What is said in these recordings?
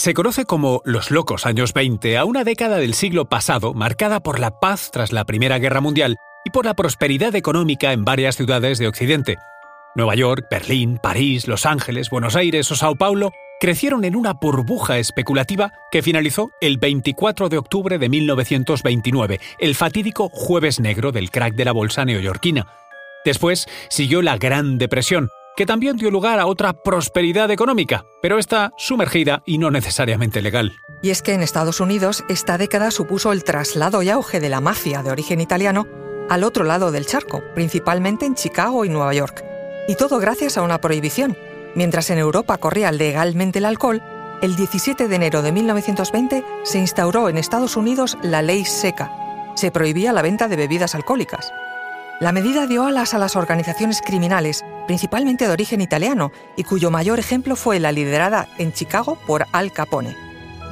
Se conoce como los locos años 20 a una década del siglo pasado marcada por la paz tras la Primera Guerra Mundial y por la prosperidad económica en varias ciudades de Occidente. Nueva York, Berlín, París, Los Ángeles, Buenos Aires o Sao Paulo crecieron en una burbuja especulativa que finalizó el 24 de octubre de 1929, el fatídico jueves negro del crack de la bolsa neoyorquina. Después siguió la Gran Depresión, que también dio lugar a otra prosperidad económica, pero esta sumergida y no necesariamente legal. Y es que en Estados Unidos esta década supuso el traslado y auge de la mafia de origen italiano al otro lado del charco, principalmente en Chicago y Nueva York. Y todo gracias a una prohibición. Mientras en Europa corría legalmente el alcohol, el 17 de enero de 1920 se instauró en Estados Unidos la ley seca. Se prohibía la venta de bebidas alcohólicas. La medida dio alas a las organizaciones criminales, principalmente de origen italiano, y cuyo mayor ejemplo fue la liderada en Chicago por Al Capone.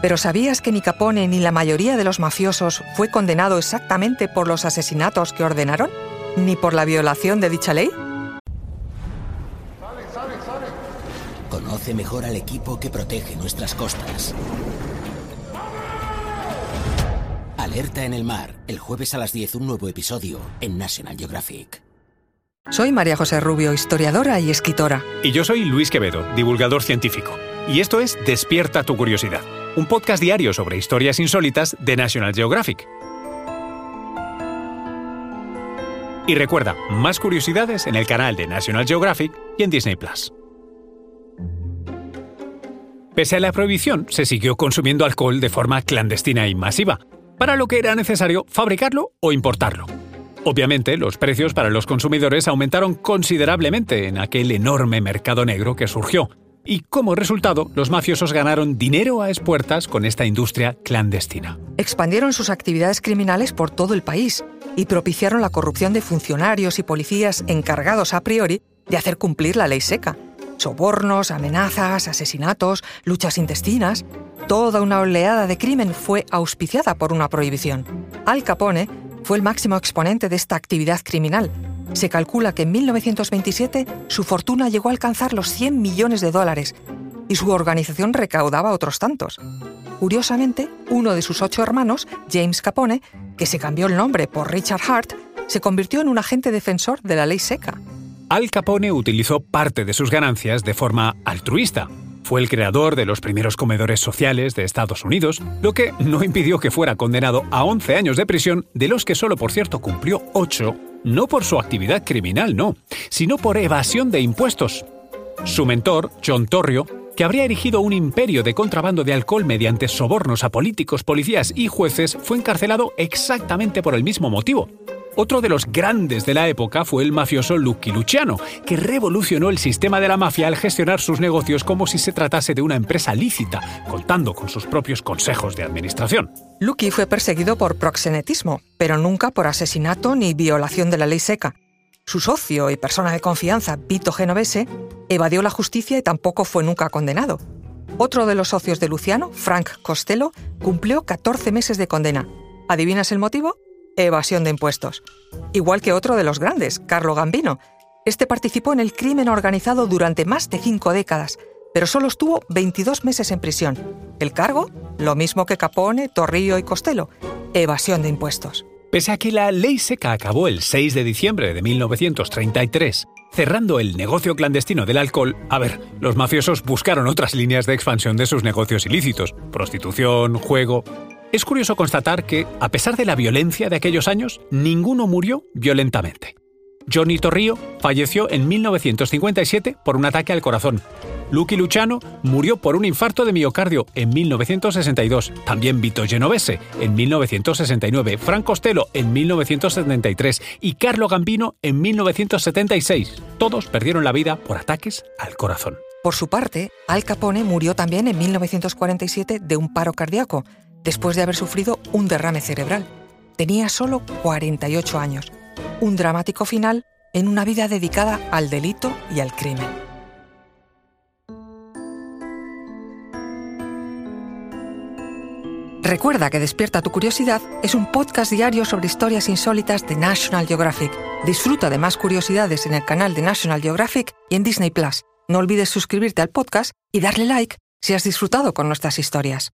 Pero ¿sabías que ni Capone ni la mayoría de los mafiosos fue condenado exactamente por los asesinatos que ordenaron? ¿Ni por la violación de dicha ley? Conoce mejor al equipo que protege nuestras costas. Alerta en el mar, el jueves a las 10 un nuevo episodio en National Geographic. Soy María José Rubio, historiadora y escritora. Y yo soy Luis Quevedo, divulgador científico. Y esto es Despierta tu curiosidad, un podcast diario sobre historias insólitas de National Geographic. Y recuerda, más curiosidades en el canal de National Geographic y en Disney Plus. Pese a la prohibición, se siguió consumiendo alcohol de forma clandestina y masiva, para lo que era necesario fabricarlo o importarlo. Obviamente, los precios para los consumidores aumentaron considerablemente en aquel enorme mercado negro que surgió, y como resultado, los mafiosos ganaron dinero a espuertas con esta industria clandestina. Expandieron sus actividades criminales por todo el país y propiciaron la corrupción de funcionarios y policías encargados a priori de hacer cumplir la ley seca. Sobornos, amenazas, asesinatos, luchas intestinas. Toda una oleada de crimen fue auspiciada por una prohibición. Al Capone fue el máximo exponente de esta actividad criminal. Se calcula que en 1927 su fortuna llegó a alcanzar los 100 millones de dólares y su organización recaudaba otros tantos. Curiosamente, uno de sus ocho hermanos, James Capone, que se cambió el nombre por Richard Hart, se convirtió en un agente defensor de la ley seca. Al Capone utilizó parte de sus ganancias de forma altruista. Fue el creador de los primeros comedores sociales de Estados Unidos, lo que no impidió que fuera condenado a 11 años de prisión, de los que solo, por cierto, cumplió 8, no por su actividad criminal, no, sino por evasión de impuestos. Su mentor, John Torrio, que habría erigido un imperio de contrabando de alcohol mediante sobornos a políticos, policías y jueces, fue encarcelado exactamente por el mismo motivo. Otro de los grandes de la época fue el mafioso Lucky Luciano, que revolucionó el sistema de la mafia al gestionar sus negocios como si se tratase de una empresa lícita, contando con sus propios consejos de administración. Lucky fue perseguido por proxenetismo, pero nunca por asesinato ni violación de la ley seca. Su socio y persona de confianza, Vito Genovese, evadió la justicia y tampoco fue nunca condenado. Otro de los socios de Luciano, Frank Costello, cumplió 14 meses de condena. ¿Adivinas el motivo? Evasión de impuestos. Igual que otro de los grandes, Carlo Gambino. Este participó en el crimen organizado durante más de cinco décadas, pero solo estuvo 22 meses en prisión. El cargo, lo mismo que Capone, Torrillo y Costello, evasión de impuestos. Pese a que la ley seca acabó el 6 de diciembre de 1933, cerrando el negocio clandestino del alcohol, a ver, los mafiosos buscaron otras líneas de expansión de sus negocios ilícitos, prostitución, juego, es curioso constatar que, a pesar de la violencia de aquellos años, ninguno murió violentamente. Johnny Torrio falleció en 1957 por un ataque al corazón. Lucky Luciano murió por un infarto de miocardio en 1962. También Vito Genovese en 1969, Frank Costello en 1973 y Carlo Gambino en 1976. Todos perdieron la vida por ataques al corazón. Por su parte, Al Capone murió también en 1947 de un paro cardíaco después de haber sufrido un derrame cerebral. Tenía solo 48 años, un dramático final en una vida dedicada al delito y al crimen. Recuerda que Despierta tu Curiosidad es un podcast diario sobre historias insólitas de National Geographic. Disfruta de más curiosidades en el canal de National Geographic y en Disney Plus. No olvides suscribirte al podcast y darle like si has disfrutado con nuestras historias.